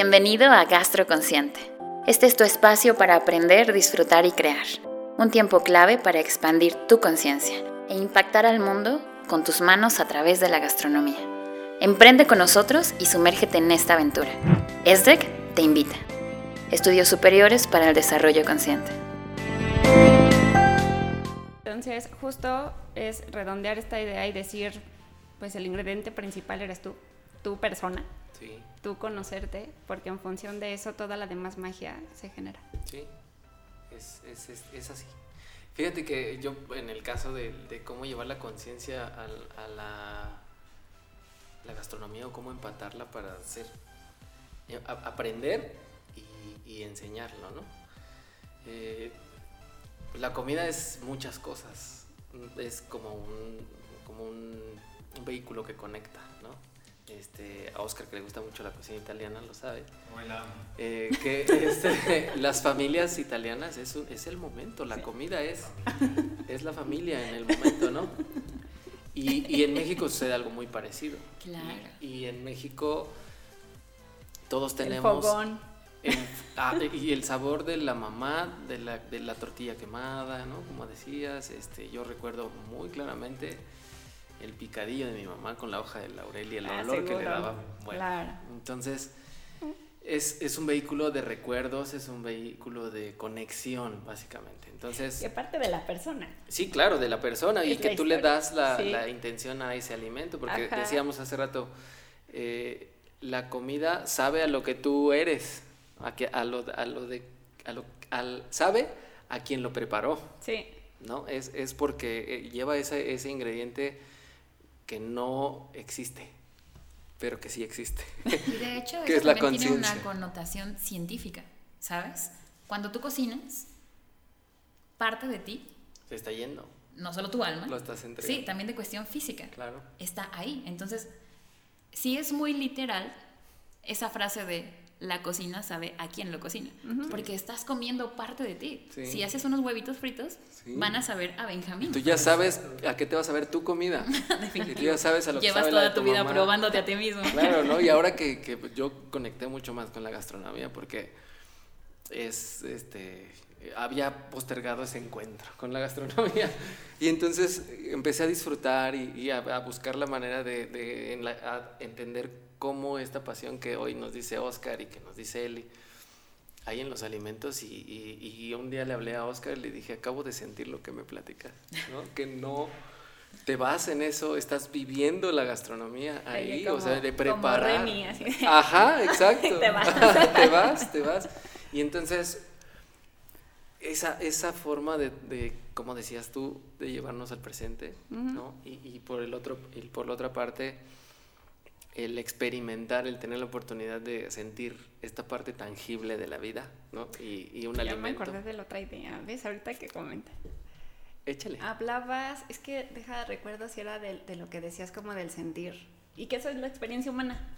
Bienvenido a Gastroconsciente. Este es tu espacio para aprender, disfrutar y crear. Un tiempo clave para expandir tu conciencia e impactar al mundo con tus manos a través de la gastronomía. Emprende con nosotros y sumérgete en esta aventura. ESDEC te invita. Estudios Superiores para el Desarrollo Consciente. Entonces, justo es redondear esta idea y decir, pues el ingrediente principal eres tú, tu persona. Sí, Tú conocerte, porque en función de eso toda la demás magia se genera. sí, es, es, es, es así. Fíjate que yo, en el caso de, de cómo llevar la conciencia a la, la gastronomía o cómo empatarla para hacer, eh, a- aprender y, y enseñarlo, ¿no? Eh, pues la comida es muchas cosas, es como un, como un, un vehículo que conecta, ¿no? Este, a Oscar que le gusta mucho la cocina italiana lo sabe. Eh, que este, las familias italianas es, un- es el momento, la comida es, es la familia en el momento, ¿no? Y, y en México sucede algo muy parecido. Claro. Y, y en México todos El tenemos... fogón. el- ah, y el sabor de la mamá, de la, de la tortilla quemada, ¿no? Como decías, este, yo recuerdo muy claramente el picadillo de mi mamá con la hoja de laurel y el Ah, olor que le daba. Bueno, Claro. entonces, es, es un vehículo de recuerdos, es un vehículo de conexión, básicamente. Entonces, Y parte de la persona. sí, claro, de la persona y Es que tú le das la, Sí. la intención a ese alimento, porque Ajá. decíamos hace rato, eh, la comida sabe a lo que tú eres, a, que, a, lo, a lo de, a lo, al, sabe a quien lo preparó, Sí. ¿no? Es, es porque eh, lleva ese, ese ingrediente que no existe, pero que sí existe. Y de hecho, ¿Qué eso es la también tiene una connotación científica, ¿sabes? Cuando tú cocinas, parte de ti, Se está yendo, no solo tu alma, lo estás entregando. sí, también de cuestión física, Claro. está ahí. Entonces, sí es muy literal esa frase de la cocina sabe a quién lo cocina, porque estás comiendo parte de ti. Sí. Si haces unos huevitos fritos, Sí. van a saber a Benjamín. Tú ya sabes a qué te vas a ver tu comida. y tú ya sabes a lo que Llevas la de toda tu vida mamá. probándote a ti mismo. Claro, ¿no? Y ahora que, que yo conecté mucho más con la gastronomía porque es, este, había postergado ese encuentro con la gastronomía. Y entonces empecé a disfrutar y, y a, a buscar la manera de, de en la- a entender cómo esta pasión que hoy nos dice Oscar y que nos dice Eli, hay en los alimentos y, y- y un día le hablé a Oscar y le dije, acabo de sentir lo que me platicas, ¿no? Que no te vas en eso, estás viviendo la gastronomía ahí, Ahí o sea, como- de como preparar. Remy, así Ajá, exacto. Te vas. te vas, te vas. Y entonces, esa, esa forma de, de, como decías tú, de llevarnos al presente, ¿no? Y, y por el otro, y por la otra parte, el experimentar, el tener la oportunidad de sentir esta parte tangible de la vida, ¿no? Y, y un Ya me alimento. acordé de la otra idea, ¿ves? Ahorita que comenta. Échale. Hablabas, es que deja de recuerdo si era de, de lo que decías como del sentir. Y que eso es la experiencia humana.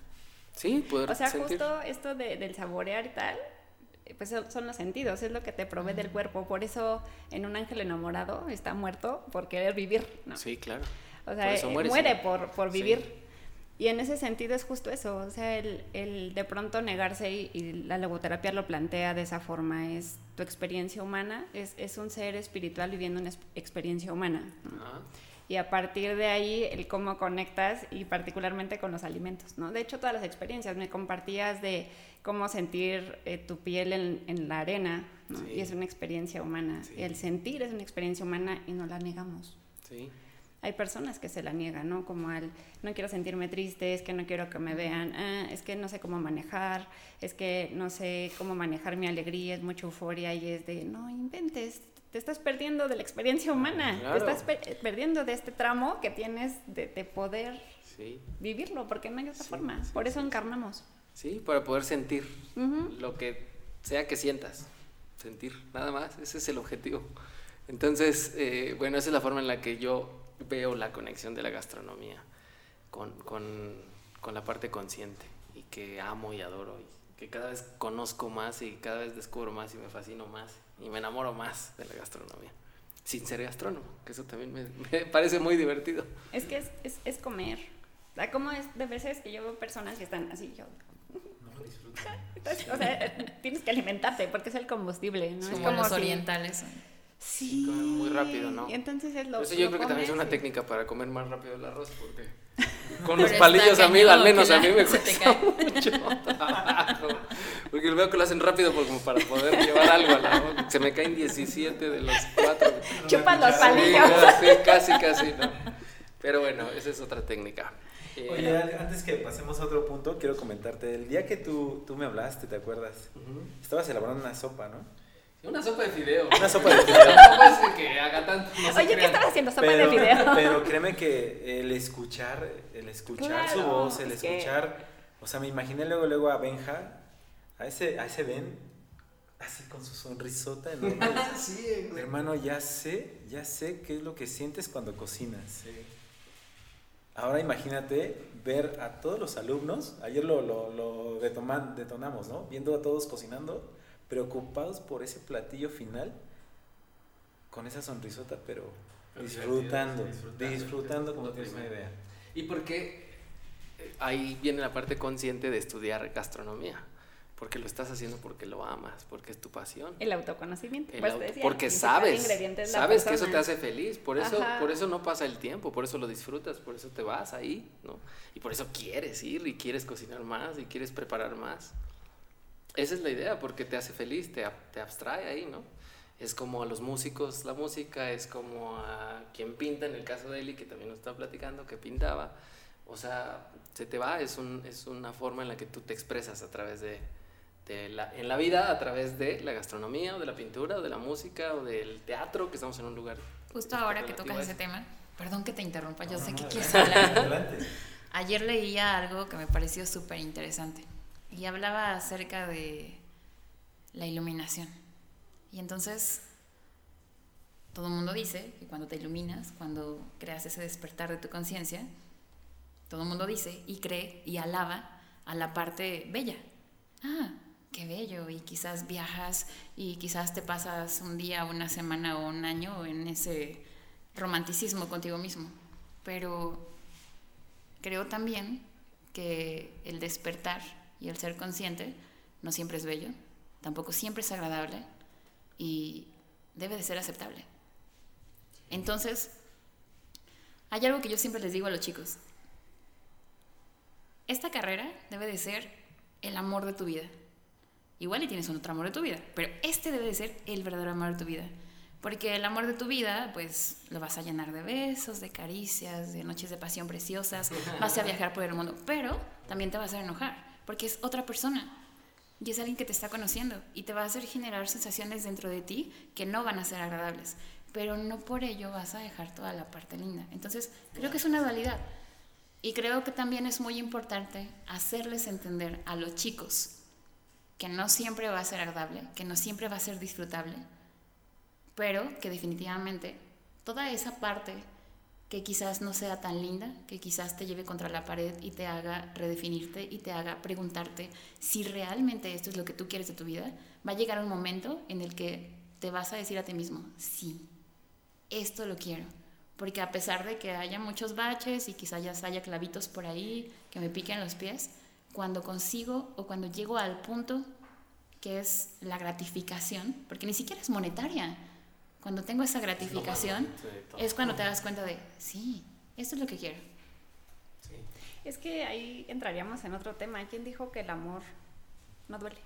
Sí, poder O sea, sentir. justo esto de- del saborear y tal, pues son los sentidos, es lo que te provee del cuerpo. Por eso en un ángel enamorado está muerto por querer vivir, ¿no? Sí, claro. O sea, Por eh, muere, por, por Sí. Y en ese sentido es justo eso, o sea, el, el de pronto negarse y, y la logoterapia lo plantea de esa forma, es tu experiencia humana, es, es un ser espiritual viviendo una experiencia humana. ¿no? Ajá. Y a partir de ahí, el cómo conectas y particularmente con los alimentos, ¿no? De hecho, todas las experiencias, me compartías de cómo sentir eh, tu piel en, en la arena, ¿no? Sí. Y es una experiencia humana. Sí. El sentir es una experiencia humana y no la negamos. Sí. Hay personas que se la niegan, ¿no? Como al, no quiero sentirme triste, es que no quiero que me vean, ah, es que no sé cómo manejar, es que no sé cómo manejar mi alegría, es mucha euforia y es de, no inventes, te estás perdiendo de la experiencia humana, Claro. te estás per- perdiendo de este tramo que tienes de, de poder Sí. vivirlo, porque no hay otra Sí, forma, sí, por eso encarnamos. Sí, para poder sentir lo que sea que sientas. Sentir, nada más, ese es el objetivo. Entonces, eh, bueno, esa es la forma en la que yo veo la conexión de la gastronomía con, con- con la parte consciente y que amo y adoro y que cada vez conozco más y cada vez descubro más y me fascino más y me enamoro más de la gastronomía. Sin ser gastrónomo, que eso también me, me parece muy divertido. Es que es, es, es comer. O sea, como es de veces que yo veo personas que están así, yo no lo disfrutan. Entonces, o sea, tienes que alimentarte porque es el combustible, ¿no? Es como los orientales. Sí. comen muy rápido, ¿no? Y entonces es lo Eso yo lo creo que también es una y- técnica para comer más rápido el arroz, porque con Pero los palillos a mí, al menos a mí me cuesta mucho trabajo. Porque veo que lo hacen rápido por- como para poder llevar algo a la boca. Se me caen 17 de los cuatro. Chupas los palillos. sí, casi, casi, ¿no? Pero bueno, esa es otra técnica. Eh, Oye, antes que pasemos a otro punto, quiero comentarte, el día que tú, tú me hablaste, ¿te acuerdas? Estabas elaborando una sopa, ¿no? Una sopa de fideo. Una sopa de fideo. Tampoco es que haga tanto. no Oye, ¿qué estabas haciendo? Sopa pero, de video. pero créeme que el escuchar, el escuchar su Claro, voz, el es que- escuchar, o sea, me imaginé luego luego a Benja, a ese, a ese Ben, así con su sonrisota enorme. Sí, güey. Hermano, ya sé, ya sé qué es lo que sientes cuando cocinas. Ahora imagínate ver a todos los alumnos, ayer lo, lo, lo detonamos, ¿no? Viendo a todos cocinando, preocupados por ese platillo final, con esa sonrisota, pero Pero disfrutando, disfrutando, disfrutando, como tienes una idea. ¿Y por qué? eh, Ahí viene la parte consciente de estudiar gastronomía. Porque lo estás haciendo porque lo amas, porque es tu pasión. El autoconocimiento. El pues, auto- te decía, porque sabes, sabes que eso te hace feliz, por eso, Ajá. por eso no pasa el tiempo, por eso lo disfrutas, por eso te vas ahí, ¿no? Y por eso quieres ir y quieres cocinar más y quieres preparar más. Esa es la idea, porque te hace feliz, te, te abstrae ahí, ¿no? Es como a los músicos la música, es como a quien pinta, en el caso de Eli, que también nos está platicando, que pintaba. O sea, se te va, es, un, es una forma en la que tú te expresas a través de, de la, en la vida, a través de la gastronomía, o de la pintura, o de la música, o del teatro, que estamos en un lugar. Justo ahora que tocas ese tema, perdón que te interrumpa, yo No, sé no, que no, quieres hablar. adelante. Ayer leía algo que me pareció súper interesante y hablaba acerca de la iluminación. Y entonces, todo el mundo dice que cuando te iluminas, cuando creas ese despertar de tu conciencia, todo el mundo dice y cree y alaba a la parte bella. Ah, qué bello. Y quizás viajas y quizás te pasas un día, una semana o un año en ese romanticismo contigo mismo. Pero creo también que el despertar y el ser consciente no siempre es bello, tampoco siempre es agradable y debe de ser aceptable. Entonces, hay algo que yo siempre les digo a los chicos. Esta carrera debe de ser el amor de tu vida. Igual y tienes un otro amor de tu vida, pero este debe de ser el verdadero amor de tu vida. Porque el amor de tu vida, pues lo vas a llenar de besos, de caricias, de noches de pasión preciosas, vas a viajar por el mundo, pero también te vas a enojar, porque es otra persona y es alguien que te está conociendo y te va a hacer generar sensaciones dentro de ti que no van a ser agradables, pero no por ello vas a dejar toda la parte linda. Entonces, creo que es una dualidad. Y creo que también es muy importante hacerles entender a los chicos que no siempre va a ser agradable, que no siempre va a ser disfrutable, pero que definitivamente toda esa parte que quizás no sea tan linda, que quizás te lleve contra la pared y te haga redefinirte y te haga preguntarte si realmente esto es lo que tú quieres de tu vida, va a llegar un momento en el que te vas a decir a ti mismo, sí, esto lo quiero. Porque a pesar de que haya muchos baches y quizás ya haya clavitos por ahí que me piquen los pies, cuando consigo o cuando llego al punto que es la gratificación, porque ni siquiera es monetaria, cuando tengo esa gratificación es cuando te das cuenta de, sí, esto es lo que quiero. Sí. Es que ahí entraríamos en otro tema. ¿Quién dijo que el amor no duele?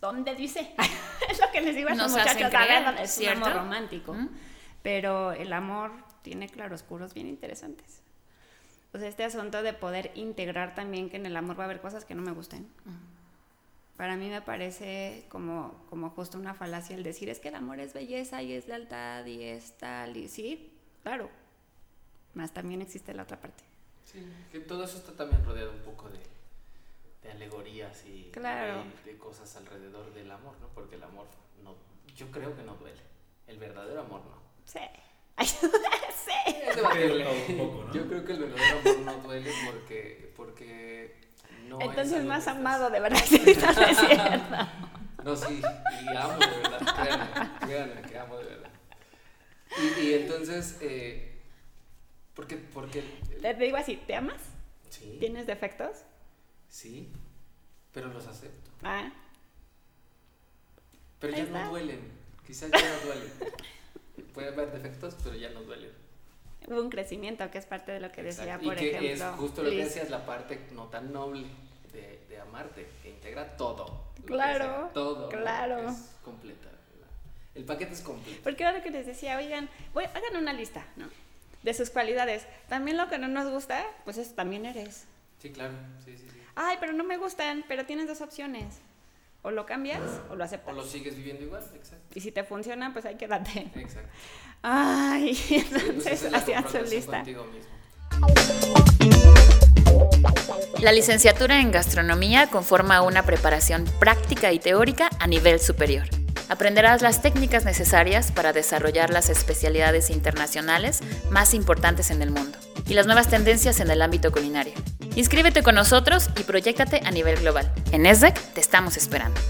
¿Dónde dice? es lo que les digo a hacen muchachos. A ver, creer, ¿dónde es un amor ¿cierto? romántico. ¿Mm? Pero el amor tiene claroscuros bien interesantes. O sea, este asunto de poder integrar también que en el amor va a haber cosas que no me gusten. Para mí me parece como, como justo una falacia el decir es que el amor es belleza y es lealtad y es tal y sí, claro. Más también existe la otra parte. Sí, que todo eso está también rodeado un poco de, de alegorías y Claro. de, de cosas alrededor del amor, ¿no? Porque el amor, no, yo creo que no duele. El verdadero amor no. Sí. Sí. Es debatible. Un poco, ¿no? Yo creo que el verdadero amor no duele porque, porque no es Entonces algo más amado de verdad sí diciendo. No, sí, y amo de verdad, créanme, créanme que amo de verdad. Y, y entonces, eh, porque, porque, Te digo así, ¿te amas? sí, ¿Tienes defectos? sí, pero los acepto. Ah, Pero ya no duelen, quizás ya no duelen. Puede haber defectos, pero ya no duelen. Hubo un crecimiento que es parte de lo que decía, Exacto. por y que ejemplo. es justo lo que decías, la parte no tan noble de, de amarte, que integra todo. lo Claro, sea, todo. claro. Es completa. El paquete es completo. Porque ahora que les decía, oigan, voy, hagan una lista, ¿no? De sus cualidades. También lo que no nos gusta, pues eso también eres. Sí, claro. Sí, sí, sí. Ay, pero no me gustan, pero tienes dos opciones. O lo cambias o lo O aceptas. lo sigues viviendo igual, exacto. Y si te funciona, pues ahí quédate. Exacto. Ay, Sí, pues entonces esa es la hacían su lista. contigo mismo. La licenciatura en gastronomía conforma una preparación práctica y teórica a nivel superior. Aprenderás las técnicas necesarias para desarrollar las especialidades internacionales más importantes en el mundo y las nuevas tendencias en el ámbito culinario. Inscríbete con nosotros y proyectate a nivel global. En ESDEC te estamos esperando.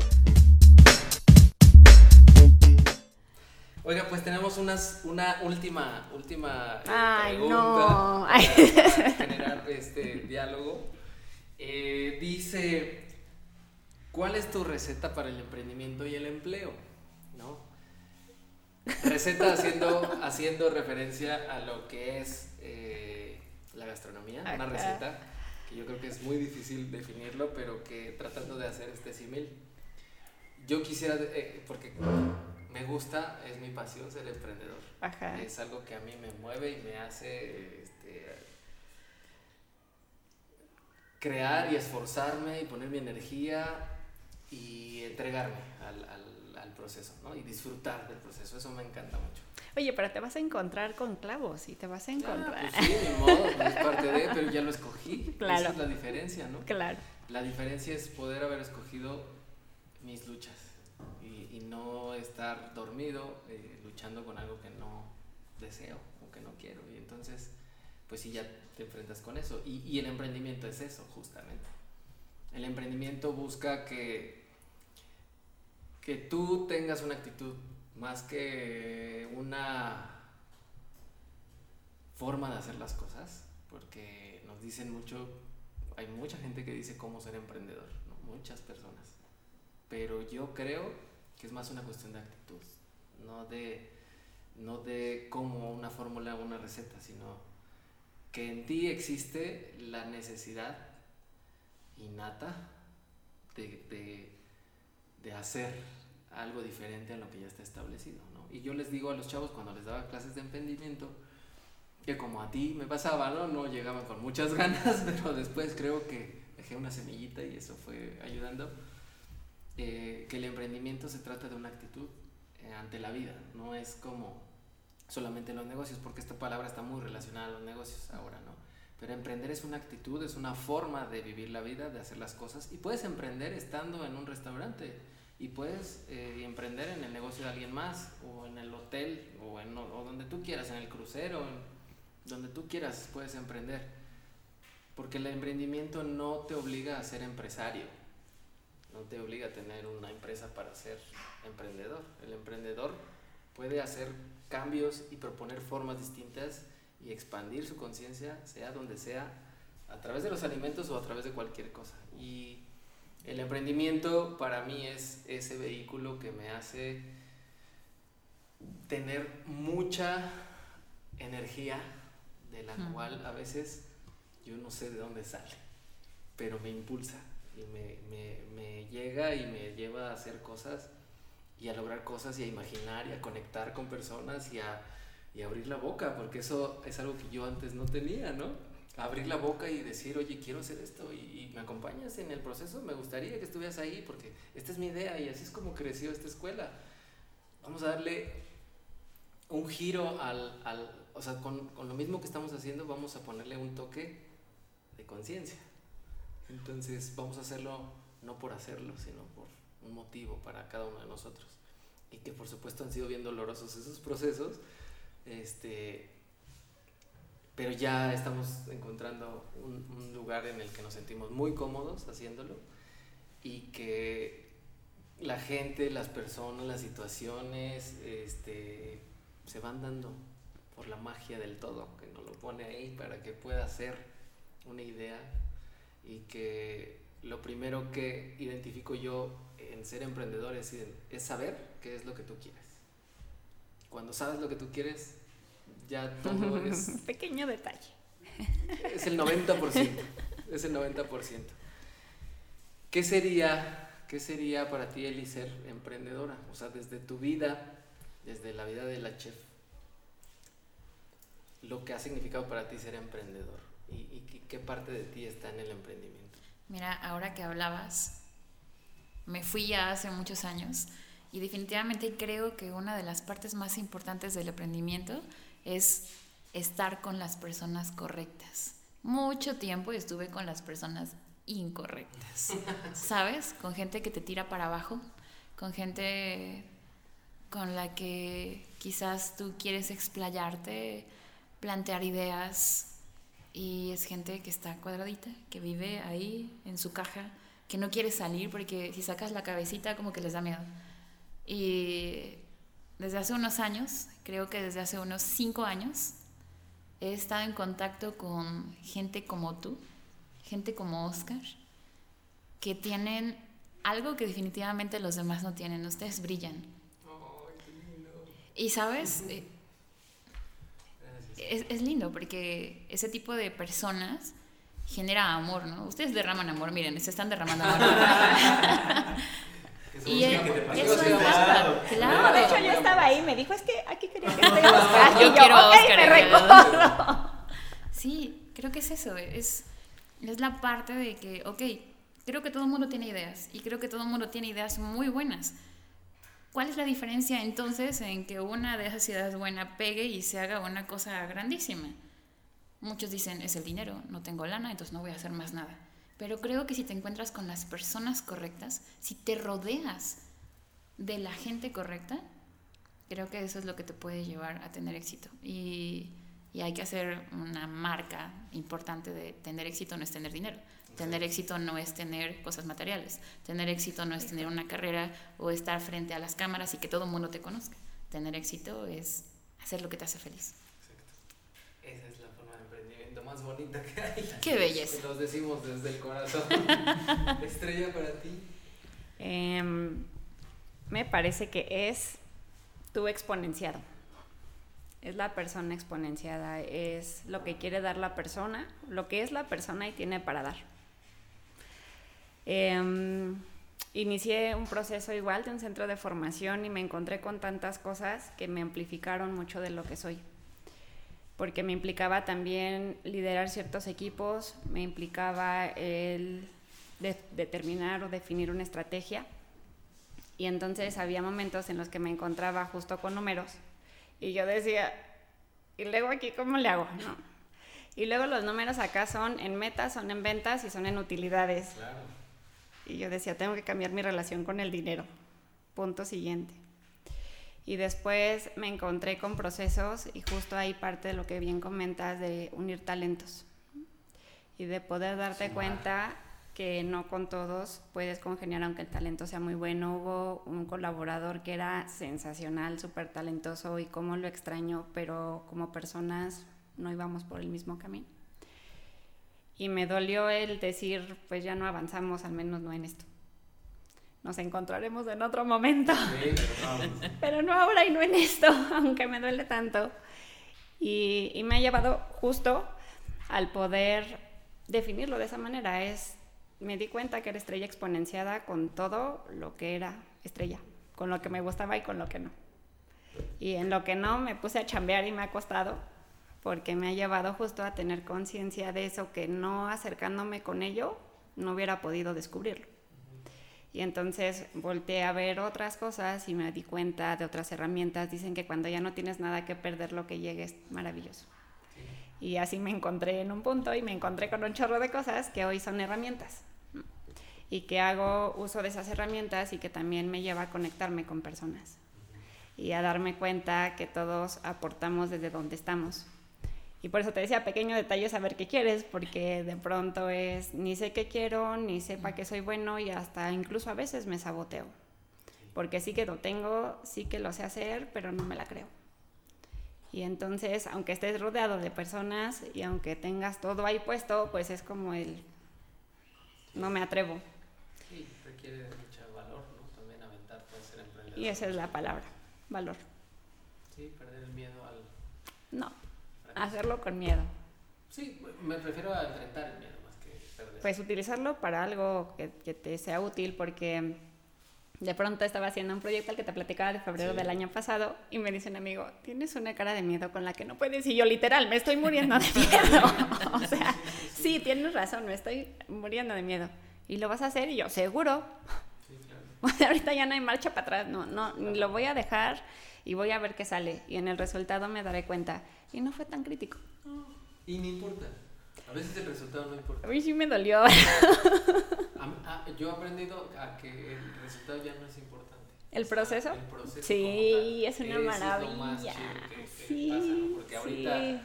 Oiga, pues tenemos unas, una última, última Ay, pregunta no. para, Ay. para generar este diálogo. Eh, dice, ¿cuál es tu receta para el emprendimiento y el empleo? ¿No? Receta haciendo, haciendo referencia a lo que es eh, la gastronomía, una receta que yo creo que es muy difícil definirlo, pero que tratando de hacer este símil, yo quisiera, eh, porque me gusta, es mi pasión ser emprendedor. Ajá. Es algo que a mí me mueve y me hace este, crear y esforzarme y poner mi energía y entregarme al, al- al proceso, ¿no? Y disfrutar del proceso, eso me encanta mucho. Oye, pero te vas a encontrar con clavos y te vas a Ah, encontrar. pues sí, ni modo, no es parte de, pero ya lo escogí. Claro. Esa es la diferencia, ¿no? Claro. La diferencia es poder haber escogido mis luchas y, y no estar dormido eh, luchando con algo que no deseo o que no quiero. Y entonces, pues sí, ya te enfrentas con eso. Y, y el emprendimiento es eso, justamente. El emprendimiento busca que, que tú tengas una actitud más que una forma de hacer las cosas, porque nos dicen mucho, hay mucha gente que dice cómo ser emprendedor, muchas personas, pero yo creo que es más una cuestión de actitud, no de, no de cómo una fórmula o una receta, sino que en ti existe la necesidad innata de, de, de hacer algo diferente a lo que ya está establecido. ¿no? Y yo les digo a los chavos cuando les daba clases de emprendimiento, que como a ti me pasaba, ¿no? No llegaban con muchas ganas, pero después creo que dejé una semillita y eso fue ayudando. eh, que el emprendimiento se trata de una actitud eh, ante la vida, no es como solamente los negocios, porque esta palabra está muy relacionada a los negocios ahora, ¿no? Pero emprender es una actitud, es una forma de vivir la vida, de hacer las cosas. Y puedes emprender estando en un restaurante, y puedes eh, emprender en el negocio de alguien más, o en el hotel, o, en, o donde tú quieras, en el crucero, en donde tú quieras puedes emprender. Porque el emprendimiento no te obliga a ser empresario, no te obliga a tener una empresa para ser emprendedor. El emprendedor puede hacer cambios y proponer formas distintas y expandir su conciencia, sea donde sea, a través de los alimentos o a través de cualquier cosa. Y el emprendimiento para mí es ese vehículo que me hace tener mucha energía de la Mm. cual a veces yo no sé de dónde sale, pero me impulsa y me, me, me llega y me lleva a hacer cosas y a lograr cosas y a imaginar y a conectar con personas y a, y a abrir la boca, porque eso es algo que yo antes no tenía, ¿no? Abrir la boca y decir, oye, quiero hacer esto y, me acompañas en el proceso, me gustaría que estuvieras ahí porque esta es mi idea y así es como creció esta escuela. Vamos a darle un giro al, al o sea, con, con lo mismo que estamos haciendo, vamos a ponerle un toque de conciencia. Entonces, vamos a hacerlo no por hacerlo, sino por un motivo para cada uno de nosotros. Y que por supuesto han sido bien dolorosos esos procesos, este, pero ya estamos encontrando un, un lugar en el que nos sentimos muy cómodos haciéndolo y que la gente, las personas, las situaciones, este, se van dando por la magia del todo, que nos lo pone ahí para que pueda ser una idea y que lo primero que identifico yo en ser emprendedor es, es saber qué es lo que tú quieres. Cuando sabes lo que tú quieres, ya todo es... Pequeño detalle. Es el 90%. es el 90%. ¿Qué sería, ¿Qué sería para ti, Eli, ser emprendedora? O sea, desde tu vida, desde la vida de la chef, lo que ha significado para ti ser emprendedor y, y qué parte de ti está en el emprendimiento. Mira, ahora que hablabas, me fui ya hace muchos años y definitivamente creo que una de las partes más importantes del emprendimiento es estar con las personas correctas. Mucho tiempo estuve con las personas incorrectas, ¿sabes? Con gente que te tira para abajo, con gente con la que quizás tú quieres explayarte, plantear ideas y es gente que está cuadradita, que vive ahí en su caja, que no quiere salir porque si sacas la cabecita como que les da miedo. Y desde hace unos años, creo que desde hace unos cinco años, he estado en contacto con gente como tú, gente como Oscar, que tienen algo que definitivamente los demás no tienen. Ustedes brillan. Y sabes, eh, es, es, lindo porque ese tipo de personas genera amor, ¿no? Ustedes derraman amor, miren, se están derramando amor. y eso es claro. claro. De hecho, yo estaba ahí, me dijo, es que aquí quería que esté Oscar. Yo, y yo quiero okay, Oscar. Me recuerdo. Sí, creo que es eso, es es la parte de que, ok, creo que todo el mundo tiene ideas y creo que todo el mundo tiene ideas muy buenas. ¿Cuál es la diferencia entonces en que una de esas ideas buenas pegue y se haga una cosa grandísima? Muchos dicen, es el dinero, no tengo lana, entonces no voy a hacer más nada. Pero creo que si te encuentras con las personas correctas, si te rodeas de la gente correcta, creo que eso es lo que te puede llevar a tener éxito. Y y hay que hacer una marca importante de tener éxito no es tener dinero. Tener éxito no es tener cosas materiales. Tener éxito no es tener una carrera o estar frente a las cámaras y que todo el mundo te conozca. Tener éxito es hacer lo que te hace feliz. Exacto. Esa es la más bonita que hay. Qué belleza. Nos decimos desde el corazón. Estrella para ti. Em, me parece que es tu exponenciado es la persona exponenciada, es lo que quiere dar la persona, lo que es la persona y tiene para dar. Em, inicié un proceso igual de un centro de formación y me encontré con tantas cosas que me amplificaron mucho de lo que soy. Porque me implicaba también liderar ciertos equipos, me implicaba el determinar o definir una estrategia. Y entonces había momentos en los que me encontraba justo con números y yo decía, ¿y luego aquí cómo le hago? No. Y luego los números acá son en metas, son en ventas y son en utilidades. Claro. Y yo decía, tengo que cambiar mi relación con el dinero. Punto siguiente. Y después me encontré con procesos y justo ahí parte de lo que bien comentas de unir talentos y de poder darte cuenta que no con todos puedes congeniar aunque el talento sea muy bueno. Hubo un colaborador que era sensacional, súper talentoso y cómo lo extraño, pero como personas no íbamos por el mismo camino. Y me dolió el decir, pues ya no avanzamos, al menos no en esto. Nos encontraremos en otro momento. pero, no. ahora y no en esto, aunque me duele tanto. Y, y me ha llevado justo al poder definirlo de esa manera. Es me di cuenta que era estrella exponenciada con todo lo que era estrella, con lo que me gustaba y con lo que no. Y en lo que no me puse a chambear y me ha costado, porque me ha llevado justo a tener conciencia de eso que no acercándome con ello no hubiera podido descubrirlo. Y entonces volteé a ver otras cosas y me di cuenta de otras herramientas. Dicen que cuando ya no tienes nada que perder, lo que llegue es maravilloso. Y así me encontré en un punto y me encontré con un chorro de cosas que hoy son herramientas y que hago uso de esas herramientas y que también me lleva a conectarme con personas y a darme cuenta que todos aportamos desde donde estamos. Y por eso te decía, pequeño detalle saber qué quieres, porque de pronto es, ni sé qué quiero, ni sepa que soy bueno y hasta incluso a veces me saboteo. Porque sí que lo tengo, sí que lo sé hacer, pero no me la creo. Y entonces, aunque estés rodeado de personas y aunque tengas todo ahí puesto, pues es como el no me atrevo. Sí, requiere mucho valor, ¿no? También aventarte a ser emprendedor. Y esa es la palabra, valor. Sí, perder el miedo al... No. Hacerlo con miedo. Sí, me prefiero a enfrentar el miedo más que perder. Pues utilizarlo para algo que, que te sea útil porque de pronto estaba haciendo un proyecto al que te platicaba de febrero Sí. del año pasado y me dice un amigo, tienes una cara de miedo con la que no puedes y yo literal me estoy muriendo de miedo. o sea, sí, tienes razón, me estoy muriendo de miedo. ¿Y lo vas a hacer? Y yo, seguro. Claro. Ahorita ya no hay marcha para atrás, no, no, lo voy a dejar y voy a ver qué sale. Y en el resultado me daré cuenta. Y no fue tan crítico. Y no importa. A veces el resultado no importa. A mí sí me dolió. A mí- a- yo he aprendido a que el resultado ya no es importante. ¿El O sea, proceso? el proceso Sí, es una Eso lo más maravilla. chido que- que Sí, pasa, ¿no? Porque ahorita sí.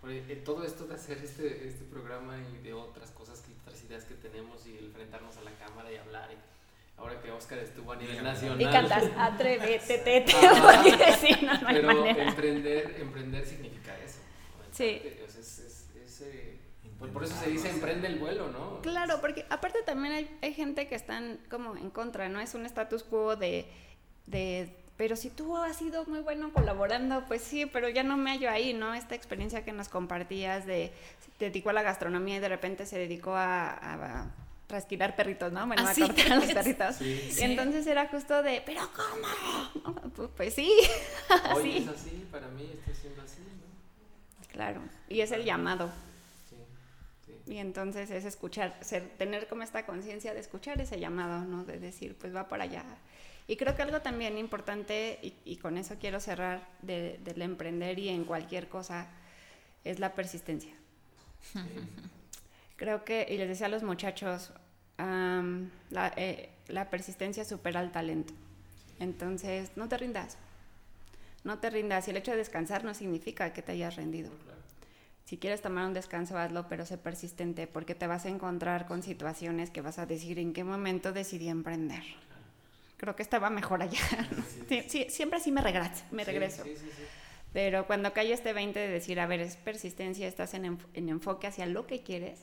Porque, eh, todo esto de hacer este, este programa y de otras cosas, que otras ideas que tenemos y enfrentarnos a la cámara y hablar. Y ahora que Oscar estuvo a nivel nacional. Y cantas, atrévete, te, te, Ajá. porque sí, no, no hay Pero manera. emprender, emprender significa eso. Sí. Es- es- es, eh, por, por eso se dice emprende el vuelo, ¿no? Claro, porque aparte también hay, hay gente que están como en contra, ¿no? Es un status quo de, de, pero si tú has sido muy bueno colaborando, pues sí, pero ya no me hallo ahí, ¿no? Esta experiencia que nos compartías de, se dedicó a la gastronomía y de repente se dedicó a, a, a trasquilar perritos, ¿no? Bueno, Así a cortar a los perritos. Sí. Y entonces era justo de, pero ¿cómo? Pues- Pues sí, Hoy así. es así, para mí está siendo así, ¿no? Claro, y es el llamado. Sí. Y entonces es escuchar, ser, tener como esta conciencia de escuchar ese llamado, ¿no? De decir, pues va para allá. Y creo que algo también importante, y, y con eso quiero cerrar, de- del emprender y en cualquier cosa, es la persistencia. Creo que, y les decía a los muchachos, am, la, eh, la persistencia supera el talento. Entonces, no te rindas. No te rindas. Y el hecho de descansar no significa que te hayas rendido. Si quieres tomar un descanso, hazlo, pero sé persistente, porque te vas a encontrar con situaciones que vas a decir en qué momento decidí emprender. Creo que estaba mejor allá. Sí, sí, siempre así me regreso. Me regreso. Sí. Pero cuando cae este 20 de decir, a ver, es persistencia, estás en, enf- en enfoque hacia lo que quieres,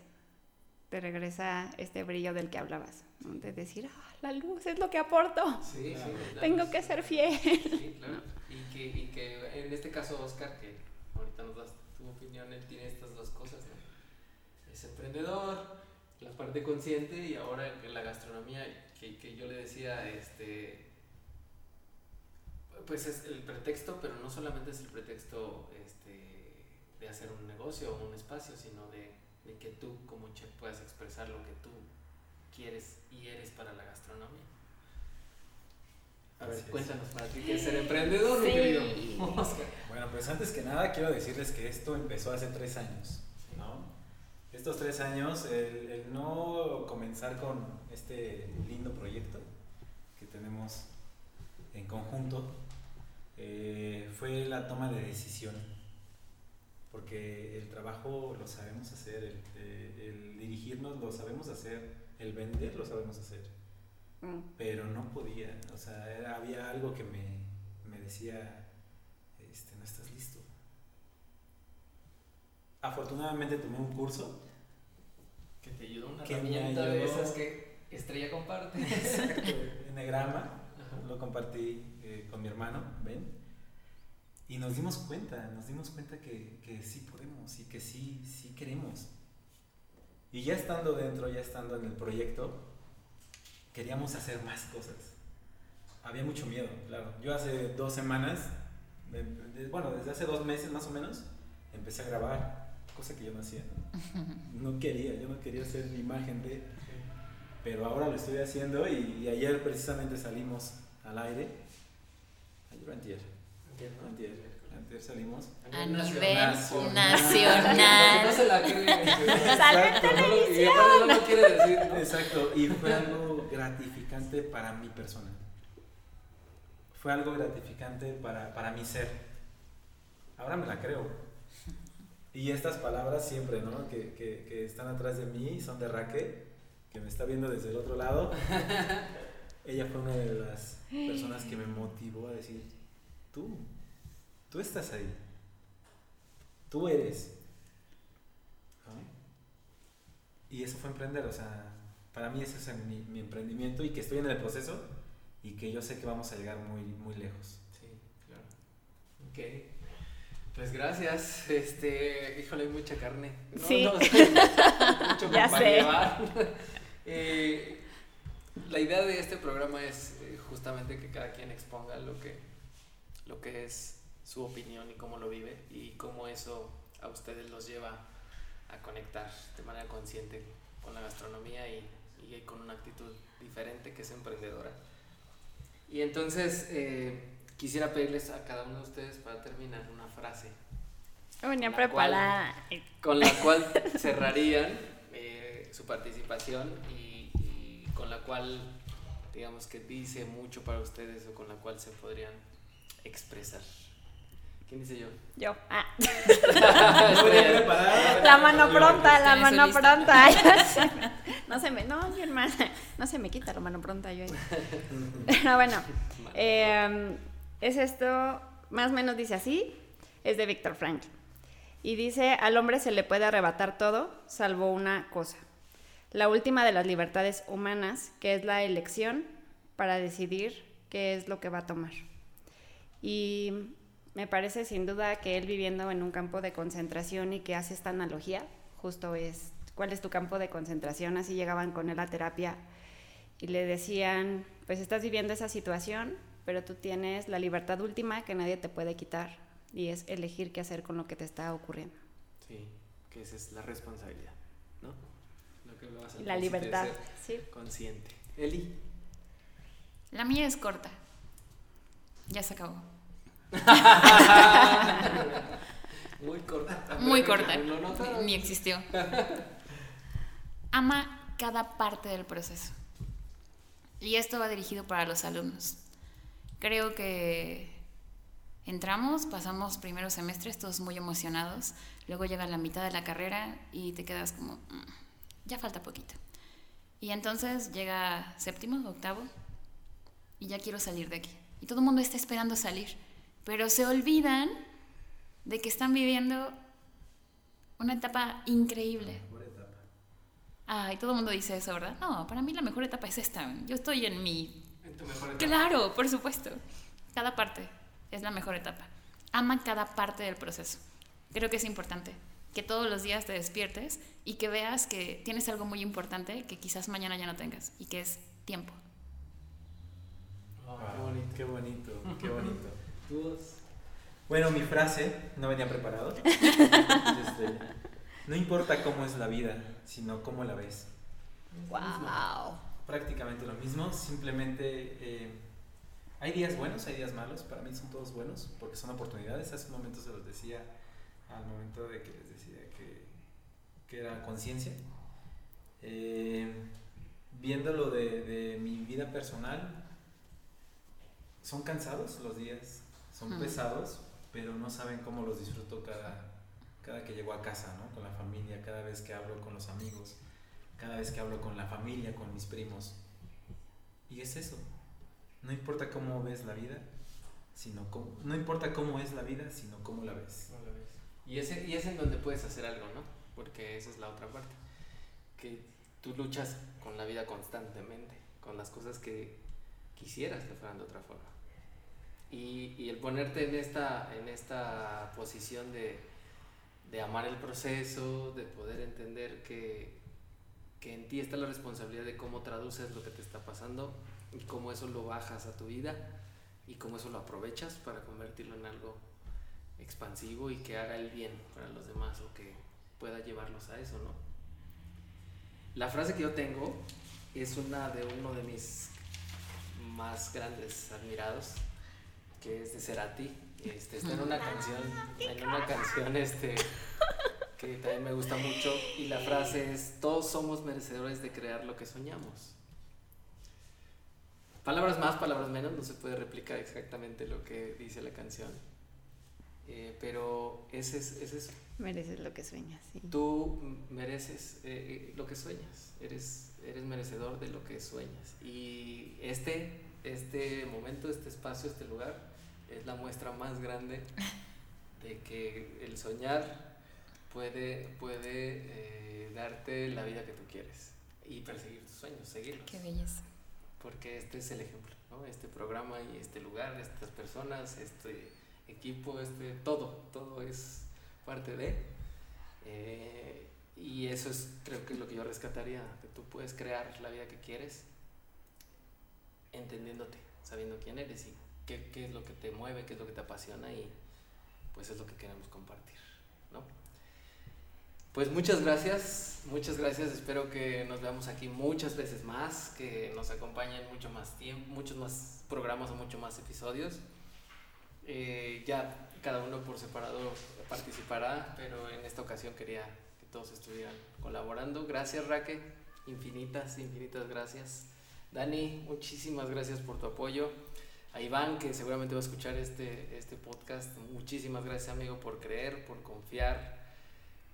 te regresa este brillo del que hablabas. ¿no? De decir, ah, la luz es lo que aporto. Sí, sí, la Tengo luz. que ser fiel. Sí, claro. Y que, y que en este caso, Oscar, que ahorita nos das tu opinión, él tiene estas dos cosas, ¿no? Es emprendedor, la parte consciente y ahora la gastronomía, que, que yo le decía, este, pues es el pretexto, pero no solamente es el pretexto este, de hacer un negocio o un espacio, sino de, de que tú como chef puedas expresar lo que tú quieres y eres para la gastronomía. A ver, Así es. cuéntanos para ti qué es ser emprendedor, mi Sí. querido Oscar. Bueno, pues antes que nada quiero decirles que esto empezó hace tres años, ¿no? Estos tres años, el, el no comenzar con este lindo proyecto que tenemos en conjunto, eh, fue la toma de decisión. Porque el trabajo lo sabemos hacer, el, eh, el dirigirnos lo sabemos hacer, el vender lo sabemos hacer Mm. pero no podía, o sea, era- había algo que me, me decía, este, no estás listo. Afortunadamente tomé un curso, Que te ayudó una Que herramienta de ayudó. esas que Estrella comparte. Enegrama, Ajá. lo compartí eh, con mi hermano, Ben, y nos dimos cuenta, nos dimos cuenta que, que sí podemos y que sí, sí queremos. Y ya estando dentro, ya estando en el proyecto, queríamos hacer más cosas. Había mucho miedo, claro. Yo hace dos semanas, bueno, desde hace dos meses más o menos, empecé a grabar, cosa que yo no hacía. No, No quería, yo no quería hacer mi imagen de... Pero ahora lo estoy haciendo y, y ayer precisamente salimos al aire. Ayer o antier. Antier, antier salimos. A nivel nacional. nacional. No se la cree. Salió en Exacto. Y aparte no quiere decir, ¿no? Exacto, y fue algo gratificante para mi persona. Fue algo gratificante para, para mi ser. Ahora me la creo. Y estas palabras siempre, ¿no? Que, que, que están atrás de mí, son de Raquel, que me está viendo desde el otro lado. Ella fue una de las personas que me motivó a decir, tú, tú estás ahí. Tú eres. ¿no? Y eso fue emprender, o sea, para mí ese es mi, mi emprendimiento y que estoy en el proceso y que yo sé que vamos a llegar muy, muy lejos. Sí, claro. Ok. Pues gracias. Este, híjole, hay mucha carne. No, Sí. no, mucho Ya para sé. llevar. Eh, la idea de este programa es eh, justamente que cada quien exponga lo que, lo que es su opinión y cómo lo vive y cómo eso a ustedes los lleva a conectar de manera consciente con la gastronomía y, y con una actitud diferente que es emprendedora. Y entonces eh, quisiera pedirles a cada uno de ustedes para terminar una frase Venía preparada. con la cual cerrarían eh, su participación y, y con la cual digamos que dice mucho para ustedes o con la cual se podrían expresar. ¿Quién dice yo? Yo. Ah. La mano pronta, la ¿Tienes mano lista? pronta. No se me, no, mi hermana, no se me quita la mano pronta yo. ahí. Pero bueno, eh, es esto, más o menos dice así, es de Víctor Frankl. Y dice, al hombre se le puede arrebatar todo, salvo una cosa. La última de las libertades humanas, que es la elección para decidir qué es lo que va a tomar. Y me parece sin duda que él viviendo en un campo de concentración y que hace esta analogía, justo es, ¿cuál es tu campo de concentración? Así llegaban con él a terapia y le decían, pues estás viviendo esa situación, pero tú tienes la libertad última que nadie te puede quitar y es elegir qué hacer con lo que te está ocurriendo. Sí, que esa es la responsabilidad, ¿no? Lo que hablabas al La libertad, ser sí. Consciente. Eli. La mía es corta. Ya se acabó. Muy corta. Muy corta. Ni existió. Ama cada parte del proceso. Y esto va dirigido para los alumnos. Creo que entramos, pasamos primeros semestres todos muy emocionados, luego llega la mitad de la carrera y te quedas como, "Mm, ya falta poquito. Y entonces llega séptimo, octavo, y ya quiero salir de aquí. Y todo el mundo está esperando salir, pero se olvidan de que están viviendo una etapa increíble. Ay, todo el mundo dice eso, ¿verdad? No, para mí la mejor etapa es esta. Yo estoy en mi... En tu mejor etapa. Claro, por supuesto. Cada parte es la mejor etapa. Ama cada parte del proceso. Creo que es importante que todos los días te despiertes y que veas que tienes algo muy importante que quizás mañana ya no tengas y que es tiempo. Oh, Ah, qué bonito. Qué bonito, qué bonito. Tú. Bueno, mi frase, no venía preparado. Este, no importa cómo es la vida, sino cómo la ves. Wow. Prácticamente lo mismo, simplemente eh, hay días buenos, hay días malos, para mí son todos buenos, porque son oportunidades. Hace un momento se los decía, al momento de que les decía que, que era conciencia. Eh, viéndolo de, de mi vida personal, son cansados los días, son Mm. pesados, pero no saben cómo los disfruto cada, cada que llego a casa, ¿no? Con la familia, cada vez que hablo con los amigos, cada vez que hablo con la familia, con mis primos. Y es eso. No importa cómo ves la vida, sino cómo, no importa cómo es la vida, sino cómo la ves. ¿Cómo la ves? Y, ese, y es en donde puedes hacer algo, ¿no? Porque esa es la otra parte. Que tú luchas con la vida constantemente, con las cosas que quisieras que fueran de otra forma. Y, y el ponerte en esta, en esta posición de, de amar el proceso, de poder entender que, que en ti está la responsabilidad de cómo traduces lo que te está pasando y cómo eso lo bajas a tu vida y cómo eso lo aprovechas para convertirlo en algo expansivo y que haga el bien para los demás o que pueda llevarlos a eso, ¿no? La frase que yo tengo es una de uno de mis más grandes admirados, que es de Cerati. Este, está en una canción, en una canción este, que también me gusta mucho y la frase es, todos somos merecedores de crear lo que soñamos. Palabras más, palabras menos, no se puede replicar exactamente lo que dice la canción. Eh, pero ese es, ese es Mereces lo que sueñas, sí. tú mereces eh, eh, lo que sueñas, eres, eres merecedor de lo que sueñas. Y este, este momento, este espacio, este lugar es la muestra más grande de que el soñar puede, puede eh, darte la vida que tú quieres. y perseguir tus sueños, seguirlos. Qué belleza. Porque este es el ejemplo, ¿no? Este programa y este lugar, estas personas, este equipo, este todo, todo es parte de. Eh, y eso es, creo que es lo que yo rescataría, que tú puedes crear la vida que quieres entendiéndote, sabiendo quién eres y qué, qué es lo que te mueve, qué es lo que te apasiona y pues es lo que queremos compartir, ¿no? Pues muchas gracias, muchas gracias. Espero que nos veamos aquí muchas veces más, que nos acompañen mucho más tiempo, muchos más programas o muchos más episodios. Eh, ya cada uno por separado participará, pero en esta ocasión quería que todos estuvieran colaborando. Gracias, Raque. Infinitas, infinitas gracias. Dani, muchísimas gracias por tu apoyo. A Iván, que seguramente va a escuchar este, este podcast, muchísimas gracias, amigo, por creer, por confiar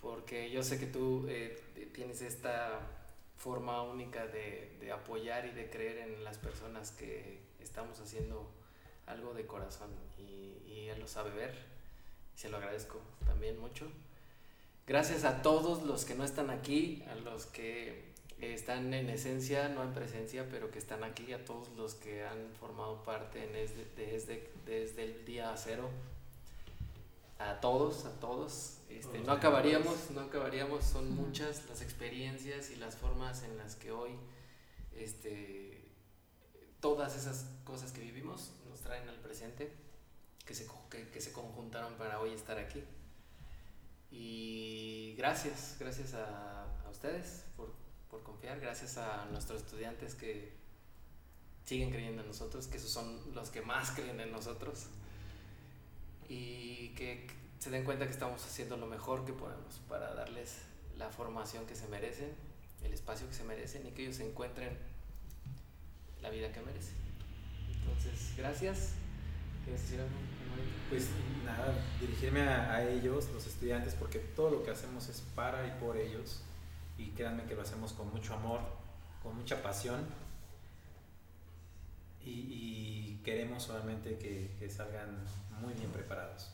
porque yo sé que tú eh, tienes esta forma única de, apoyar y de creer en las personas que estamos haciendo algo de corazón y, y él lo sabe ver se lo agradezco también mucho. Gracias a todos los que no están aquí, a los que están en esencia, no en presencia, pero que están aquí, a todos los que han formado parte desde, desde, desde el día cero, a todos, a todos, este, no acabaríamos, no acabaríamos, son muchas las experiencias y las formas en las que hoy este, todas esas cosas que vivimos nos traen al presente, que se, que, que se conjuntaron para hoy estar aquí. Y gracias, gracias a, a ustedes por, por, confiar, gracias a nuestros estudiantes que siguen creyendo en nosotros, que esos son los que más creen en nosotros y que se den cuenta que estamos haciendo lo mejor que podemos para darles la formación que se merecen, el espacio que se merecen y que ellos encuentren la vida que merecen. Entonces, gracias. Pues nada, dirigirme a, a, ellos, los estudiantes, porque todo lo que hacemos es para y por ellos. Y créanme que lo hacemos con mucho amor, con mucha pasión. Y, y queremos solamente que, que salgan muy bien preparados.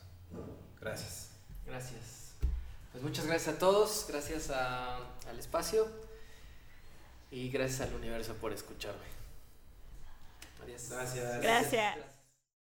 Gracias. Gracias. Pues muchas gracias a todos, gracias a, al espacio y gracias al universo por escucharme. Adiós. Gracias. Gracias.